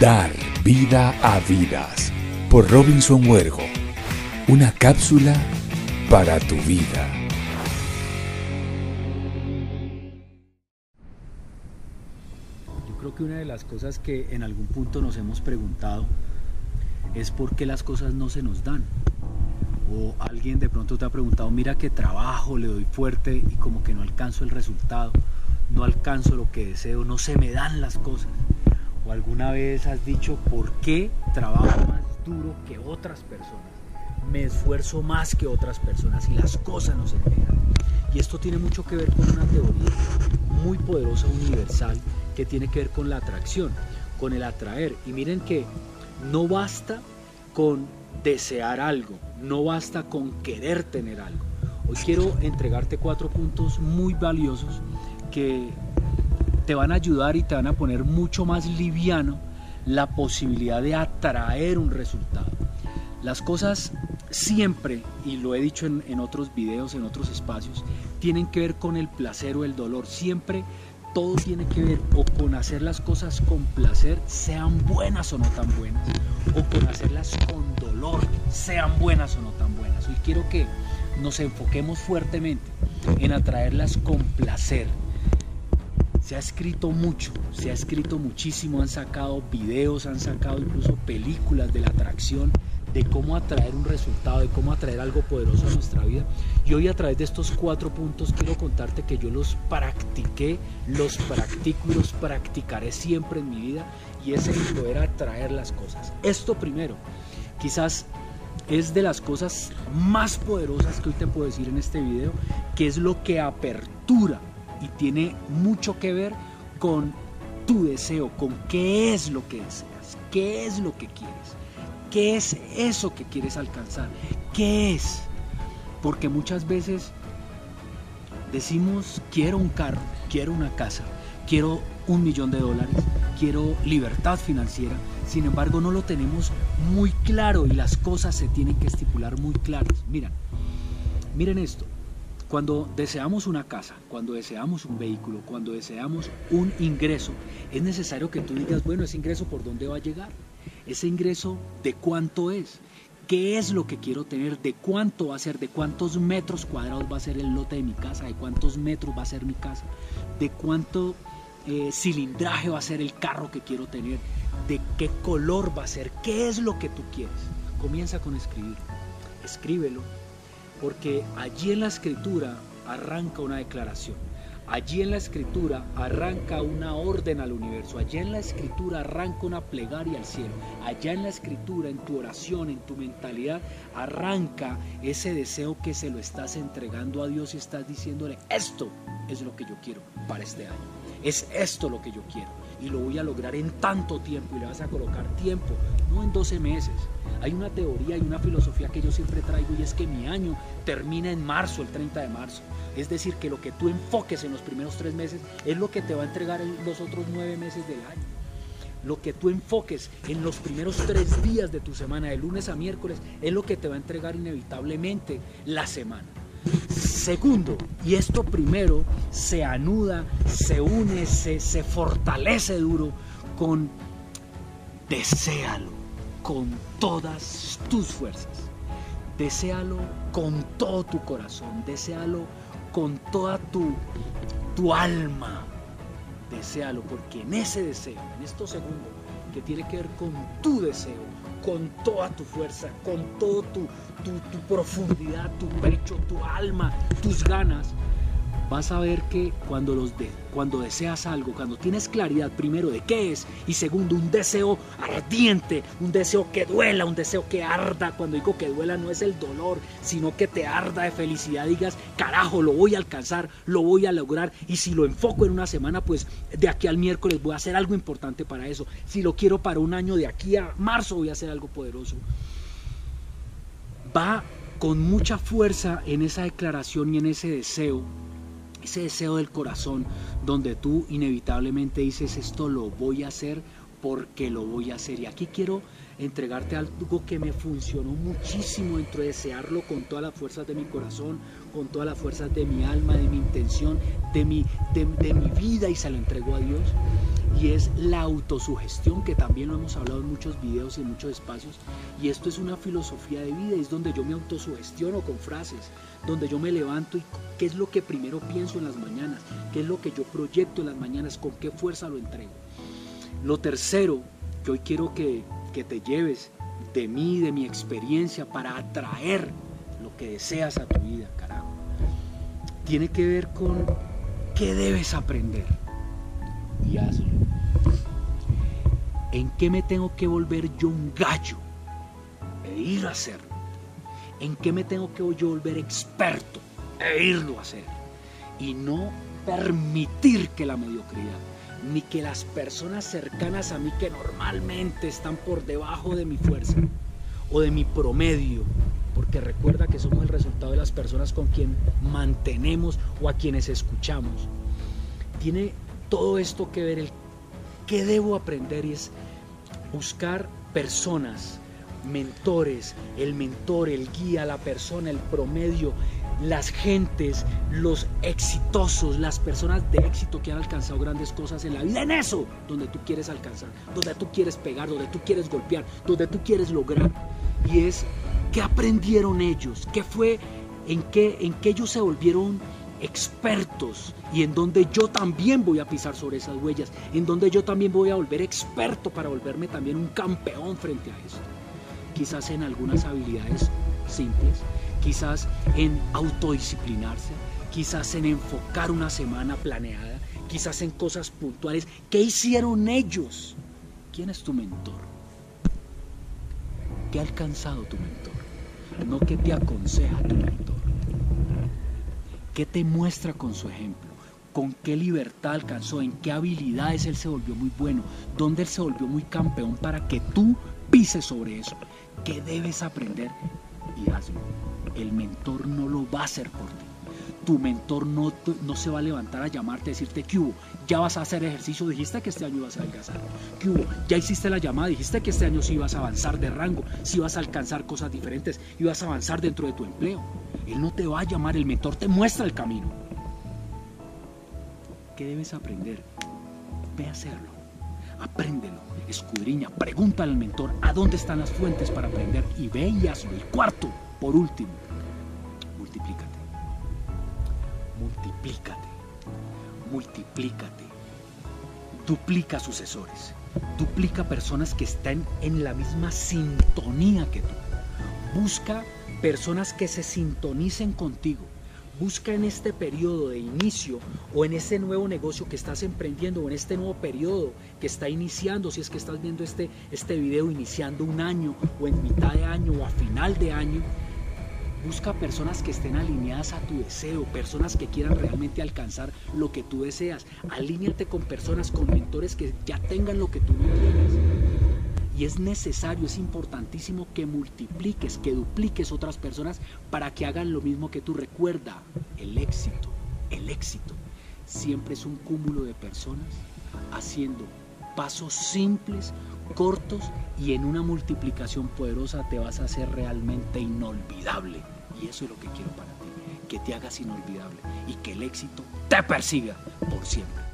Dar vida a vidas por Robinson Huergo. Una cápsula para tu vida. Yo creo que una de las cosas que en algún punto nos hemos preguntado es por qué las cosas no se nos dan. O alguien de pronto te ha preguntado, mira que trabajo, le doy fuerte y como que no alcanzo el resultado, no alcanzo lo que deseo, no se me dan las cosas. Alguna vez has dicho, ¿por qué trabajo más duro que otras personas? Me esfuerzo más que otras personas y las cosas no se me dan. Y esto tiene mucho que ver con una teoría muy poderosa, universal, que tiene que ver con la atracción, con el atraer. Y miren que no basta con desear algo, no basta con querer tener algo. Hoy quiero entregarte cuatro puntos muy valiosos que te van a ayudar y te van a poner mucho más liviano la posibilidad de atraer un resultado. Las cosas siempre, y lo he dicho en, en, otros videos, en otros espacios, tienen que ver con el placer o el dolor. Siempre todo tiene que ver o con hacer las cosas con placer, sean buenas o no tan buenas, o con hacerlas con dolor, sean buenas o no tan buenas. Hoy quiero que nos enfoquemos fuertemente en atraerlas con placer. Se ha escrito mucho, se ha escrito muchísimo, han sacado videos, han sacado incluso películas de la atracción, de cómo atraer un resultado, de cómo atraer algo poderoso a nuestra vida. Y hoy a través de estos cuatro puntos quiero contarte que yo los practiqué, los practico y los practicaré siempre en mi vida y es el poder atraer las cosas. Esto primero, quizás es de las cosas más poderosas que hoy te puedo decir en este video, que es lo que apertura y tiene mucho que ver con tu deseo, con qué es lo que deseas, qué es lo que quieres. ¿Qué es eso que quieres alcanzar? ¿Qué es? Porque muchas veces decimos, quiero un carro, quiero una casa, quiero un millón de dólares, quiero libertad financiera. Sin embargo, no lo tenemos muy claro y las cosas se tienen que estipular muy claras. Miren, miren esto. Cuando deseamos una casa, cuando deseamos un vehículo, cuando deseamos un ingreso, es necesario que tú digas, bueno, ese ingreso por dónde va a llegar ese ingreso de cuánto es, qué es lo que quiero tener, de cuánto va a ser, de cuántos metros cuadrados va a ser el lote de mi casa, de cuántos metros va a ser mi casa, de cuánto eh, cilindraje va a ser el carro que quiero tener, de qué color va a ser, qué es lo que tú quieres. Comienza con escribir, escríbelo, porque allí en la escritura arranca una declaración. Allí en la escritura arranca una orden al universo, allá en la escritura arranca una plegaria al cielo, allá en la escritura, en tu oración, en tu mentalidad, arranca ese deseo que se lo estás entregando a Dios y estás diciéndole, esto es lo que yo quiero para este año, es esto lo que yo quiero y lo voy a lograr en tanto tiempo y le vas a colocar tiempo, no en 12 meses. Hay una teoría y una filosofía que yo siempre traigo y es que mi año termina en marzo, el 30 de marzo. Es decir, que lo que tú enfoques en los primeros tres meses es lo que te va a entregar en los otros nueve meses del año. Lo que tú enfoques en los primeros tres días de tu semana, de lunes a miércoles, es lo que te va a entregar inevitablemente la semana. Segundo, y esto primero se anuda, se une, se, se fortalece duro con deséalo con todas tus fuerzas. Deséalo con todo tu corazón, deséalo con toda tu, tu alma. Desealo, porque en ese deseo, en estos segundos, que tiene que ver con tu deseo, con toda tu fuerza, con todo tu, tu, tu profundidad, tu pecho, tu alma, tus ganas, vas a ver que cuando, los de, cuando deseas algo, cuando tienes claridad primero de qué es y segundo un deseo ardiente, un deseo que duela, un deseo que arda, cuando digo que duela no es el dolor, sino que te arda de felicidad, digas, carajo, lo voy a alcanzar, lo voy a lograr y si lo enfoco en una semana, pues de aquí al miércoles voy a hacer algo importante para eso, si lo quiero para un año, de aquí a marzo voy a hacer algo poderoso. Va con mucha fuerza en esa declaración y en ese deseo ese deseo del corazón donde tú inevitablemente dices esto lo voy a hacer porque lo voy a hacer. Y aquí quiero entregarte algo que me funcionó muchísimo dentro de desearlo con todas las fuerzas de mi corazón, con todas las fuerzas de mi alma, de mi intención, de mi, de, mi vida y se lo entrego a Dios. Y es la autosugestión, que también lo hemos hablado en muchos videos y en muchos espacios. Y esto es una filosofía de vida, es donde yo me autosugestiono con frases, donde yo me levanto y qué es lo que primero pienso en las mañanas, qué es lo que yo proyecto en las mañanas, con qué fuerza lo entrego. Lo tercero que hoy quiero que, que te lleves de mí, de mi experiencia, para atraer lo que deseas a tu vida, carajo, tiene que ver con qué debes aprender y hazlo. ¿En qué me tengo que volver yo un gallo e ir a hacerlo? ¿En qué me tengo que yo volver experto e irlo a hacer? Y no permitir que la mediocridad, ni que las personas cercanas a mí que normalmente están por debajo de mi fuerza o de mi promedio, porque recuerda que somos el resultado de las personas con quien mantenemos o a quienes escuchamos. Tiene todo esto que ver el qué debo aprender y es buscar personas, mentores, el mentor, el guía, la persona, el promedio, las gentes, los exitosos, las personas de éxito que han alcanzado grandes cosas en la vida, en eso, donde tú quieres alcanzar, donde tú quieres pegar, donde tú quieres golpear, donde tú quieres lograr. Y es qué aprendieron ellos, qué fue, en qué, en qué ellos se volvieron expertos y en donde yo también voy a pisar sobre esas huellas, en donde yo también voy a volver experto para volverme también un campeón frente a eso. Quizás en algunas habilidades simples, quizás en autodisciplinarse, quizás en enfocar una semana planeada, quizás en cosas puntuales. ¿Qué hicieron ellos? ¿Quién es tu mentor? ¿Qué ha alcanzado tu mentor? No que te aconseja tu mentor. ¿Qué te muestra con su ejemplo? ¿Con qué libertad alcanzó? ¿En qué habilidades él se volvió muy bueno? ¿Dónde él se volvió muy campeón para que tú pises sobre eso? ¿Qué debes aprender? Y hazlo. El mentor no lo va a hacer por ti. Tu mentor no, no se va a levantar a llamarte, a decirte que hubo, ya vas a hacer ejercicio, dijiste que este año ibas a adelgazar. ¿Qué hubo? Ya hiciste la llamada, dijiste que este año sí ibas a avanzar de rango, sí ibas a alcanzar cosas diferentes, ibas a avanzar dentro de tu empleo. Él no te va a llamar, el mentor te muestra el camino. ¿Qué debes aprender? Ve a hacerlo. Apréndelo, escudriña, pregúntale al mentor a dónde están las fuentes para aprender y ve y hazlo. Y cuarto, por último, multiplícate. Multiplícate. Multiplícate. Duplica sucesores. Duplica personas que estén en la misma sintonía que tú. Busca personas que se sintonicen contigo. Busca en este periodo de inicio o en ese nuevo negocio que estás emprendiendo o en este nuevo periodo que está iniciando, si es que estás viendo este, este video iniciando un año o en mitad de año o a final de año, busca personas que estén alineadas a tu deseo, personas que quieran realmente alcanzar lo que tú deseas. Alíñate con personas, con mentores que ya tengan lo que tú no tienes. Y es necesario, es importantísimo que multipliques, que dupliques otras personas para que hagan lo mismo que tú. Recuerda, el éxito, el éxito siempre es un cúmulo de personas haciendo pasos simples, cortos y en una multiplicación poderosa te vas a hacer realmente inolvidable. Y eso es lo que quiero para ti, que te hagas inolvidable y que el éxito te persiga por siempre.